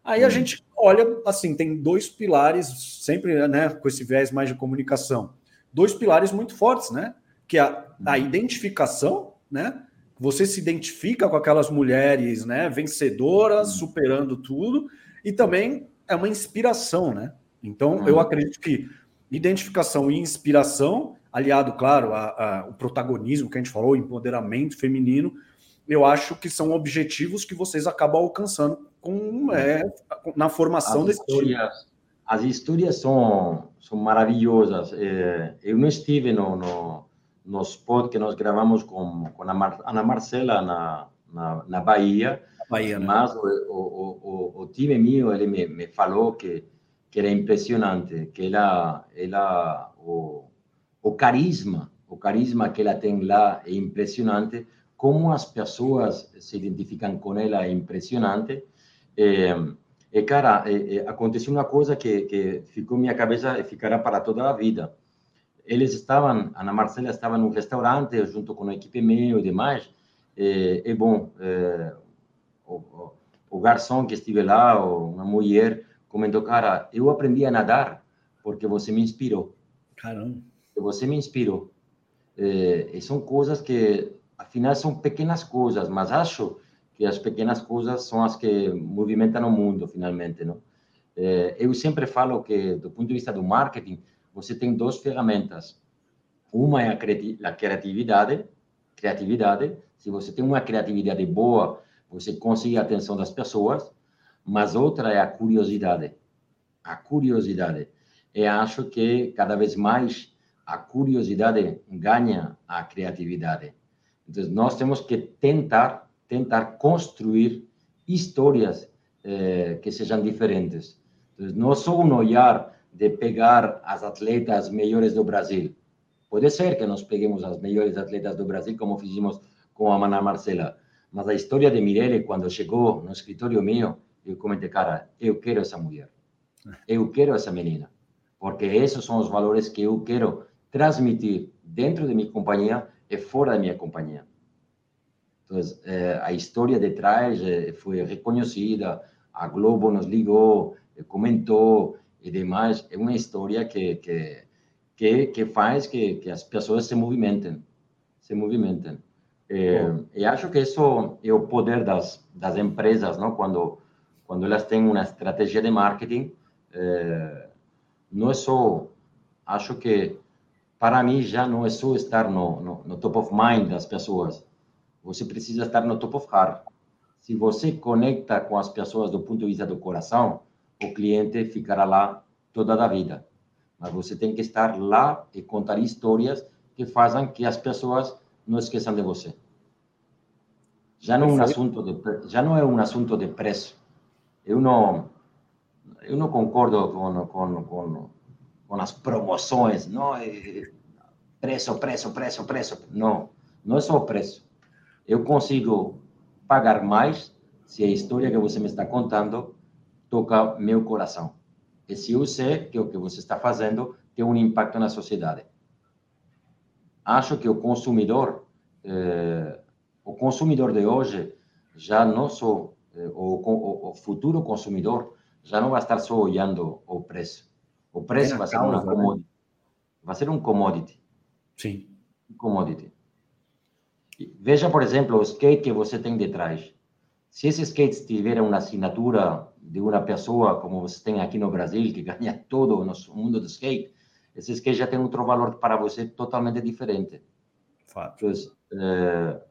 [SPEAKER 2] Aí hum. a gente olha, assim, tem dois pilares, sempre né, com esse viés mais de comunicação. Dois pilares muito fortes, né? Que é a, a hum. identificação, né? Você se identifica com aquelas mulheres, né, vencedoras, uhum. superando tudo, e também é uma inspiração, né? Então, uhum. eu acredito que identificação e inspiração, aliado, claro, ao protagonismo que a gente falou, empoderamento feminino, eu acho que são objetivos que vocês acabam alcançando com, é, na formação
[SPEAKER 3] as
[SPEAKER 2] desse
[SPEAKER 3] histórias, time. As histórias são, são maravilhosas. É, eu não estive no, no no spot que nós gravamos com, com a Mar, Ana Marcela na, na, na Bahia, Bahia né? mas o, o, o, o, time meu ele me, me falou que, que era impressionante, que ela, ela o, o carisma, o carisma que ela tem lá é impressionante, como as pessoas se identificam com ela é impressionante. E, e cara, aconteceu uma coisa que, que ficou na minha cabeça e ficará para toda a vida eles estavam, Ana Marcela estava num restaurante junto com a equipe meu e demais, e, e bom, é, o, o, garçom que estive lá, uma mulher, comentou, cara, eu aprendi a nadar porque você me inspirou.
[SPEAKER 2] Caramba.
[SPEAKER 3] Você me inspirou. É, e são coisas que, afinal, são pequenas coisas, mas acho que as pequenas coisas são as que movimentam o mundo, finalmente, não? É, eu sempre falo que, do ponto de vista do marketing, você tem duas ferramentas. Uma é a criatividade, criatividade. Se você tem uma criatividade boa, você consegue a atenção das pessoas. Mas outra é a curiosidade. A curiosidade. E acho que cada vez mais a curiosidade ganha a criatividade. Então, nós temos que tentar, tentar construir histórias eh, que sejam diferentes. Então, não só um olhar de pegar as atletas melhores do Brasil. Pode ser que nós peguemos as melhores atletas do Brasil, como fizemos com a Ana Marcela. Mas a história de Mirelle, quando chegou no escritório meu, eu comentei, cara, eu quero essa mulher. Eu quero essa menina. Porque esses são os valores que eu quero transmitir dentro de minha companhia e fora da minha companhia. Então, eh, a história de trás eh, foi reconhecida, a Globo nos ligou, comentou, e demais, é uma história que, que, que, que faz que, que as pessoas se movimentem, se movimentem. É, e acho que isso é o poder das, das empresas, não? Quando, quando elas têm uma estratégia de marketing, é, não é só, acho que para mim já não é só estar no, no, no, top of mind das pessoas, você precisa estar no top of heart. Se você conecta com as pessoas do ponto de vista do coração, o cliente ficará lá toda a vida. Mas você tem que estar lá e contar histórias que façam que as pessoas não esqueçam de você. Já não é um assunto de já não é um assunto de preço. Eu não eu não concordo com com, com, com as promoções, não é preço, preço, preço, preço. Não, não é só preço. Eu consigo pagar mais se a história que você me está contando toca meu coração. E se eu sei que o que você está fazendo tem um impacto na sociedade. Acho que o consumidor, eh, o consumidor de hoje, já não só, eh, o, o, o, futuro consumidor, já não vai estar só olhando o preço. O preço vai ser uma né? commodity. Vai ser um commodity.
[SPEAKER 2] Sim.
[SPEAKER 3] Um commodity. Veja, por exemplo, o skate que você tem de trás. Se esse skate tiver uma assinatura de uma pessoa como você tem aqui no Brasil, que ganha todo no mundo do skate, esse skate já tem outro valor para você totalmente diferente.
[SPEAKER 2] Fato.
[SPEAKER 3] Então, eh,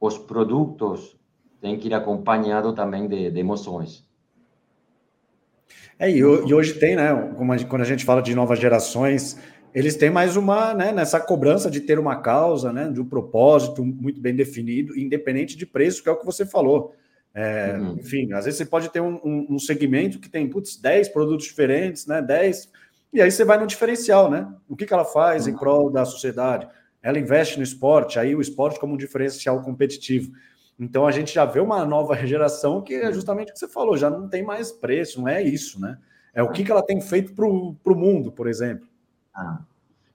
[SPEAKER 3] os produtos têm que ir acompanhado também de, de emoções.
[SPEAKER 2] É, e, e, hoje tem, né? Quando a gente fala de novas gerações, eles têm mais uma, né, nessa cobrança de ter uma causa, né, de um propósito muito bem definido, independente de preço, que é o que você falou. É, uhum. Enfim, às vezes você pode ter um, um, um, segmento que tem, putz, 10 produtos diferentes, né, 10, e aí você vai no diferencial, né? O que, que ela faz uhum. em prol da sociedade? Ela investe no esporte, aí o esporte como um diferencial competitivo. Então a gente já vê uma nova geração que é justamente o que você falou, já não tem mais preço, não é isso, né? É o que, que ela tem feito para o mundo, por exemplo.
[SPEAKER 3] Ah,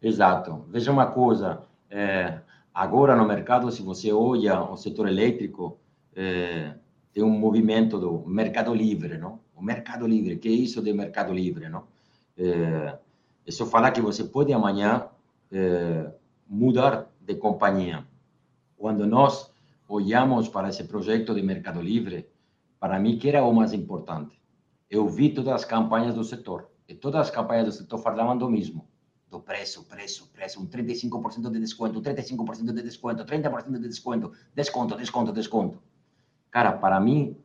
[SPEAKER 3] exato. Veja uma coisa, é, agora no mercado, se você olha o setor elétrico, é, tem um movimento do mercado livre, não? O mercado livre, que é isso de mercado livre, não? É, isso fala que você pode amanhã é, mudar de companhia. Quando nós olhamos para esse projeto de mercado livre, para mim, que era o mais importante? Eu vi todas as campanhas do setor, e todas as campanhas do setor falavam do mesmo do preço, preço, preço, um 35% de desconto, 35% de desconto, 30% de desconto, desconto, desconto, desconto. Cara, para mim,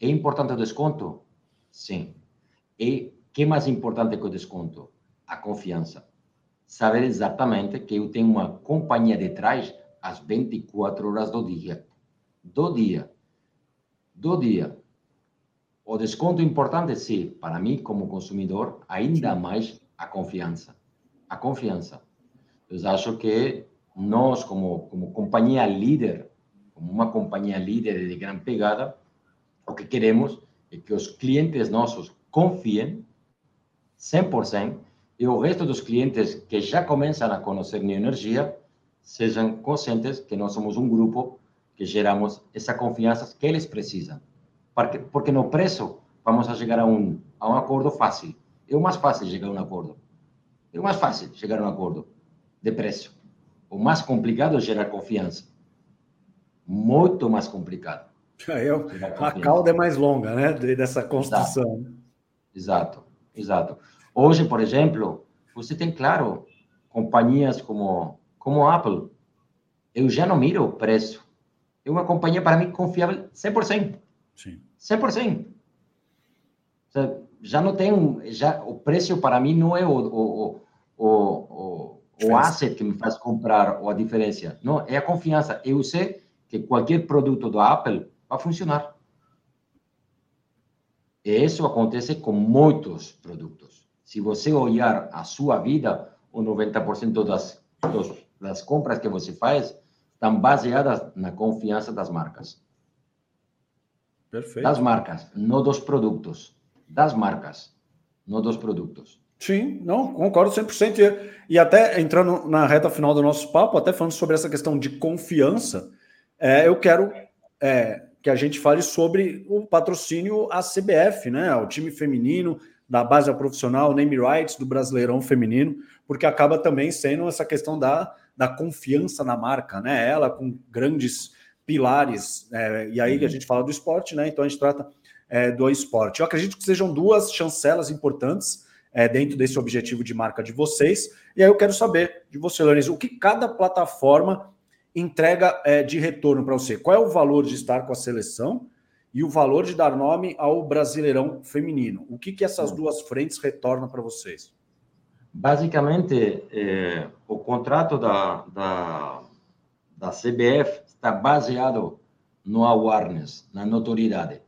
[SPEAKER 3] é importante o desconto? Sim. E que mais importante que o desconto? A confiança. Saber exatamente que eu tenho uma companhia de trás às 24 horas do dia. Do dia. Do dia. O desconto é importante, sim. Para mim, como consumidor, ainda mais a confiança a confiança. Eu acho que nós, como, como companhia líder, como uma companhia líder de grande pegada, o que queremos é que os clientes nossos confiem 100% e o resto dos clientes que já começam a conhecer Neoenergia sejam conscientes que nós somos um grupo que geramos essa confiança que eles precisam. Porque, porque no preço vamos a chegar a um, a um acordo fácil. É o mais fácil chegar a um acordo. É o mais fácil chegar a um acordo de preço. O mais complicado é gerar confiança. Muito mais complicado.
[SPEAKER 2] É, a cauda é mais longa, né? Dessa construção.
[SPEAKER 3] Exato. exato, exato. Hoje, por exemplo, você tem, claro, companhias como, como a Apple. Eu já não miro o preço. É uma companhia, para mim, confiável 100%. Sim. 100% já não tem já o preço para mim não é o o, o, o, o asset que me faz comprar ou a diferença não é a confiança eu sei que qualquer produto da Apple vai funcionar e isso acontece com muitos produtos se você olhar a sua vida o 90% das das compras que você faz estão baseadas na confiança das marcas Perfeito. das marcas não dos produtos das marcas, não dos produtos.
[SPEAKER 2] Sim, não, concordo 100%. E até entrando na reta final do nosso papo, até falando sobre essa questão de confiança, é, eu quero é, que a gente fale sobre o patrocínio à CBF, né? O time feminino, da base ao profissional, name rights do Brasileirão Feminino, porque acaba também sendo essa questão da, da confiança na marca, né? Ela com grandes pilares, é, e aí a uhum. gente fala do esporte, né? Então a gente trata é, do esporte. Eu acredito que sejam duas chancelas importantes é, dentro desse objetivo de marca de vocês. E aí eu quero saber de você, Lourenço, o que cada plataforma entrega é, de retorno para você? Qual é o valor de estar com a seleção e o valor de dar nome ao Brasileirão Feminino? O que, que essas duas frentes retornam para vocês?
[SPEAKER 3] Basicamente, é, o contrato da, da, da CBF está baseado no awareness, na notoriedade.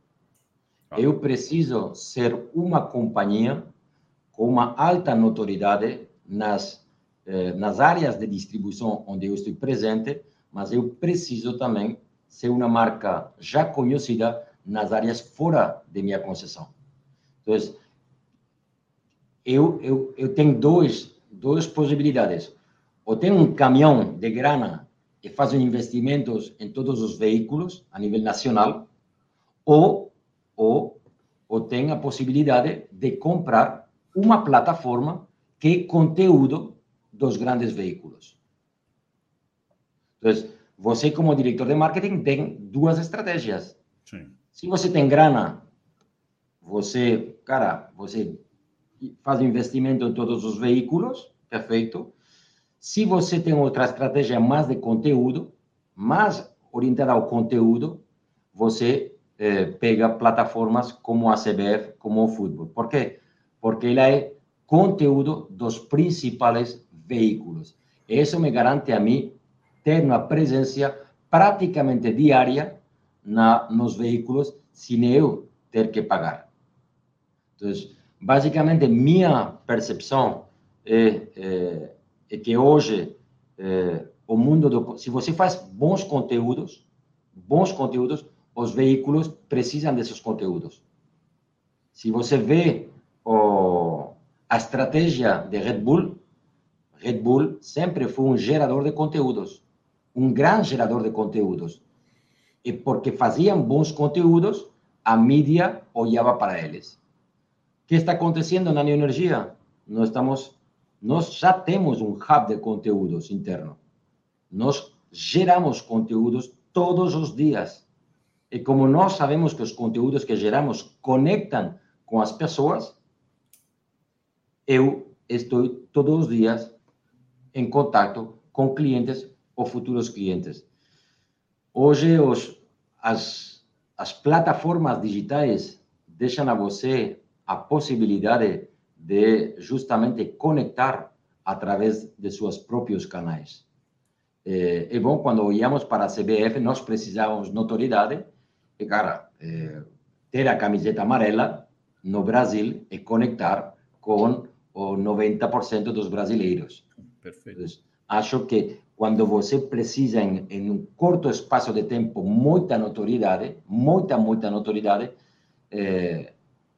[SPEAKER 3] Eu preciso ser uma companhia com uma alta notoriedade nas, eh, nas áreas de distribuição onde eu estou presente, mas eu preciso também ser uma marca já conhecida nas áreas fora de minha concessão. Então, eu, eu, eu tenho dois, duas possibilidades. Ou tenho um caminhão de grana e faço investimentos em todos os veículos a nível nacional, ou ou, ou tem a possibilidade de comprar uma plataforma que é conteúdo dos grandes veículos. Então, você, como diretor de marketing, tem duas estratégias. Sim. Se você tem grana, você, cara, você faz investimento em todos os veículos, perfeito. Se você tem outra estratégia mais de conteúdo, mais orientada ao conteúdo, você eh, pega plataformas como a CBF, como o futebol. Por quê? Porque ela é conteúdo dos principais veículos. Isso me garante a mim ter uma presença praticamente diária na, nos veículos sem eu ter que pagar. Então, basicamente, minha percepção é, é, é que hoje é, o mundo do, se você faz bons conteúdos, bons conteúdos, os veículos precisam desses conteúdos. Se você vê o, a estratégia de Red Bull, Red Bull sempre foi um gerador de conteúdos, um grande gerador de conteúdos. E porque faziam bons conteúdos, a mídia olhava para eles. O que está acontecendo na neoenergia? Nós estamos, nós já temos um hub de conteúdos interno. Nós geramos conteúdos todos os dias. E como nós sabemos que os conteúdos que geramos conectam com as pessoas, eu estou todos os dias em contato com clientes ou futuros clientes. Hoje, os, as, as plataformas digitais deixam a você a possibilidade de justamente conectar através de seus próprios canais. É, é bom quando olhamos para a CBF, nós precisávamos notoriedade, e cara, é, ter a camiseta amarela no Brasil e conectar com o 90% dos brasileiros. Perfeito. Então, acho que quando você precisa, em, em, um curto espaço de tempo, muita notoriedade, muita, muita notoriedade, eh,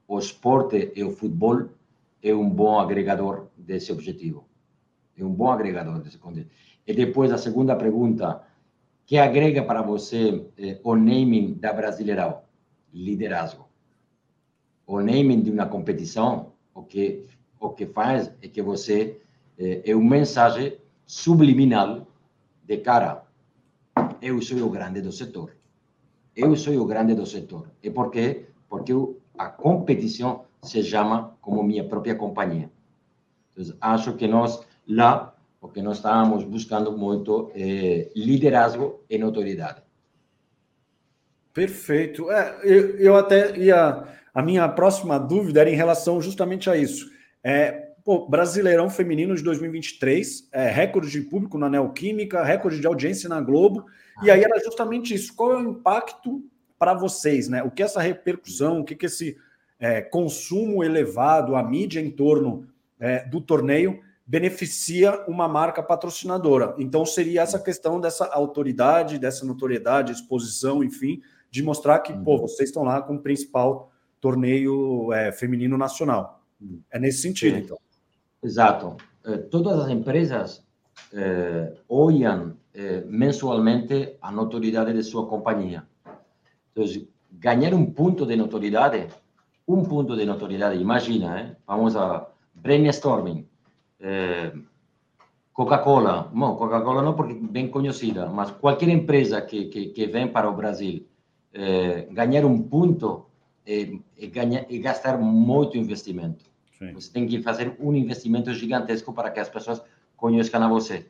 [SPEAKER 3] o esporte e o futebol é um bom agregador desse objetivo. É um bom agregador desse conteúdo. E depois a segunda pergunta, que agrega para você eh, o naming da Brasileirão? Liderazgo. O naming de uma competição, o que o que faz é que você é, é uma mensagem subliminal de cara, eu sou o grande do setor. Eu sou o grande do setor. E por quê? Porque a competição se chama como minha própria companhia. Então, acho que nós lá, o que nós estávamos buscando muito é liderazgo e notoriedade.
[SPEAKER 2] Perfeito. É, eu, eu até ia. A minha próxima dúvida era em relação justamente a isso. É, pô, Brasileirão Feminino de 2023, é, recorde de público na Neoquímica, recorde de audiência na Globo. E aí era justamente isso. Qual é o impacto para vocês, né? O que essa repercussão, o que, que esse é, consumo elevado, a mídia em torno é, do torneio beneficia uma marca patrocinadora. Então seria essa questão dessa autoridade, dessa notoriedade, exposição, enfim, de mostrar que pô, uhum. vocês estão lá com o principal torneio é, feminino nacional. É nesse sentido, então.
[SPEAKER 3] Exato. Eh, todas as empresas eh, olham eh, mensualmente a notoriedade de sua companhia. Então, ganhar um ponto de notoriedade, um ponto de notoriedade, imagina, eh, vamos a brainstorming. Eh, Coca-Cola, não, Coca-Cola não porque bem conhecida, mas qualquer empresa que, que, que vem para o Brasil eh, ganhar um ponto e, ganha, e gastar muito investimento. Sim. Você tem que fazer um investimento gigantesco para que as pessoas conheçam a você.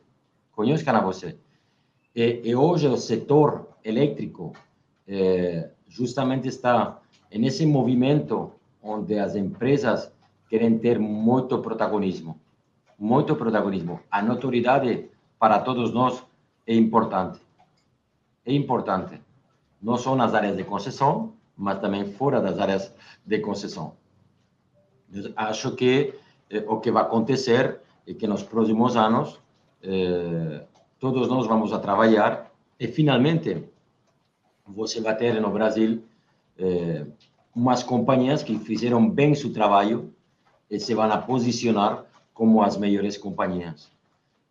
[SPEAKER 3] Conheçam a você. E, e hoje o setor elétrico é, justamente está nesse movimento onde as empresas querem ter muito protagonismo. Muito protagonismo. A notoriedade para todos nós é importante. É importante. Não só nas áreas de concessão, mas também fora das áreas de concessão. Eu acho que eh, o que vai acontecer é que nos próximos anos eh, todos nós vamos a trabalhar e finalmente você vai ter no Brasil eh, umas companhias que fizeram bem seu trabalho e se vão a posicionar como as melhores companhias.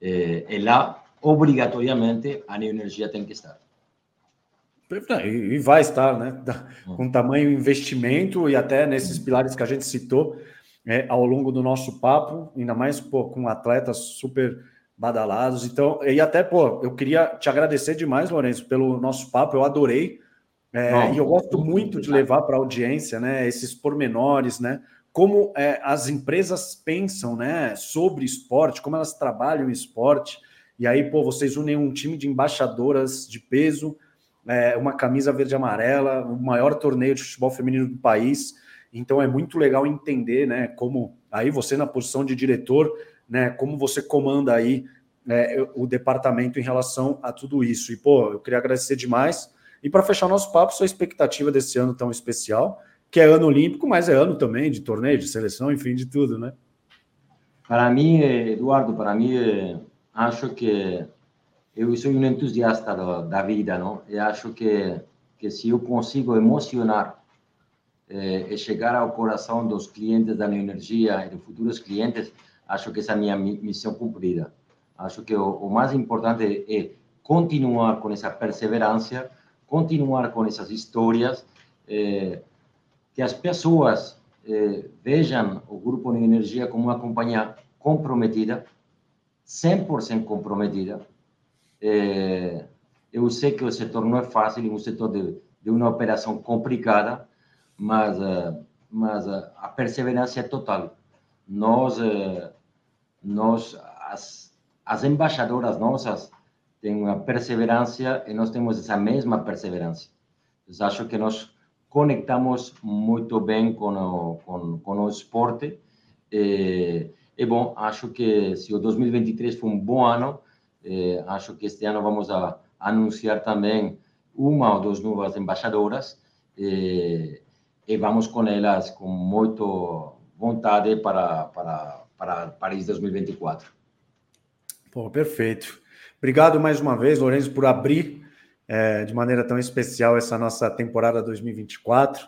[SPEAKER 3] Eh, e lá, obrigatoriamente, a neoenergia tem que estar.
[SPEAKER 2] E vai estar, né? Hum. Com tamanho investimento e até nesses pilares que a gente citou é, ao longo do nosso papo, ainda mais pô, com atletas super badalados. Então, e até, pô, eu queria te agradecer demais, Lourenço, pelo nosso papo, eu adorei. É, e eu gosto muito de levar para a audiência, né, esses pormenores, né, como é, as empresas pensam, né, sobre esporte, como elas trabalham esporte. E aí, pô, vocês unem um time de embaixadoras de peso, é, uma camisa verde amarela, o maior torneio de futebol feminino do país. Então é muito legal entender, né, como aí você na posição de diretor né? Como você comanda aí é, o departamento em relação a tudo isso. E, pô, eu queria agradecer demais. E para fechar nosso papo, sua expectativa desse ano tão especial, que é ano olímpico, mas é ano também de torneio, de seleção, enfim, de tudo, né?
[SPEAKER 3] Para mim, Eduardo, para mim, acho que eu sou um entusiasta da, da vida, não? E acho que, que se eu consigo emocionar eh, e chegar ao coração dos clientes da Neoenergia e de futuros clientes, acho que essa é a minha missão cumprida. Acho que o, o mais importante é continuar com essa perseverança, continuar com essas histórias, eh, que as pessoas eh, vejam o Grupo Neoenergia como uma companhia comprometida, 100% comprometida. Eh, eu sei que o setor não é fácil, é um setor de, de uma operação complicada, mas, uh, mas uh, a perseverança é total. Nós, uh, nós as, as embaixadoras nossas têm uma perseverança e nós temos essa mesma perseverança. Eu acho que nós conectamos muito bem com o, com, com o esporte. E, e, bom, acho que se o 2023 foi um bom ano, acho que este ano vamos a anunciar também uma ou duas novas embaixadoras. E, e vamos com elas com muito vontade para, para, para Paris 2024.
[SPEAKER 2] Pô, perfeito. Obrigado mais uma vez, Lourenço, por abrir é, de maneira tão especial essa nossa temporada 2024.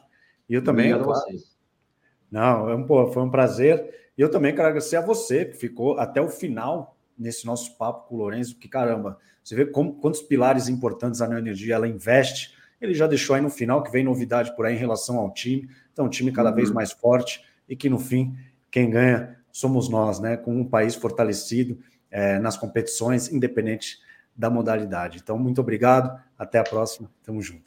[SPEAKER 2] E eu também. Obrigado claro, a vocês. Não, é um, pô, foi um prazer. E eu também quero agradecer a você, que ficou até o final nesse nosso papo com o Lourenço, que caramba, você vê como, quantos pilares importantes a Neoenergia ela investe ele já deixou aí no final que vem novidade por aí em relação ao time. Então, um time cada uhum. vez mais forte e que no fim, quem ganha somos nós, né? Com um país fortalecido é, nas competições, independente da modalidade. Então, muito obrigado. Até a próxima. Tamo junto.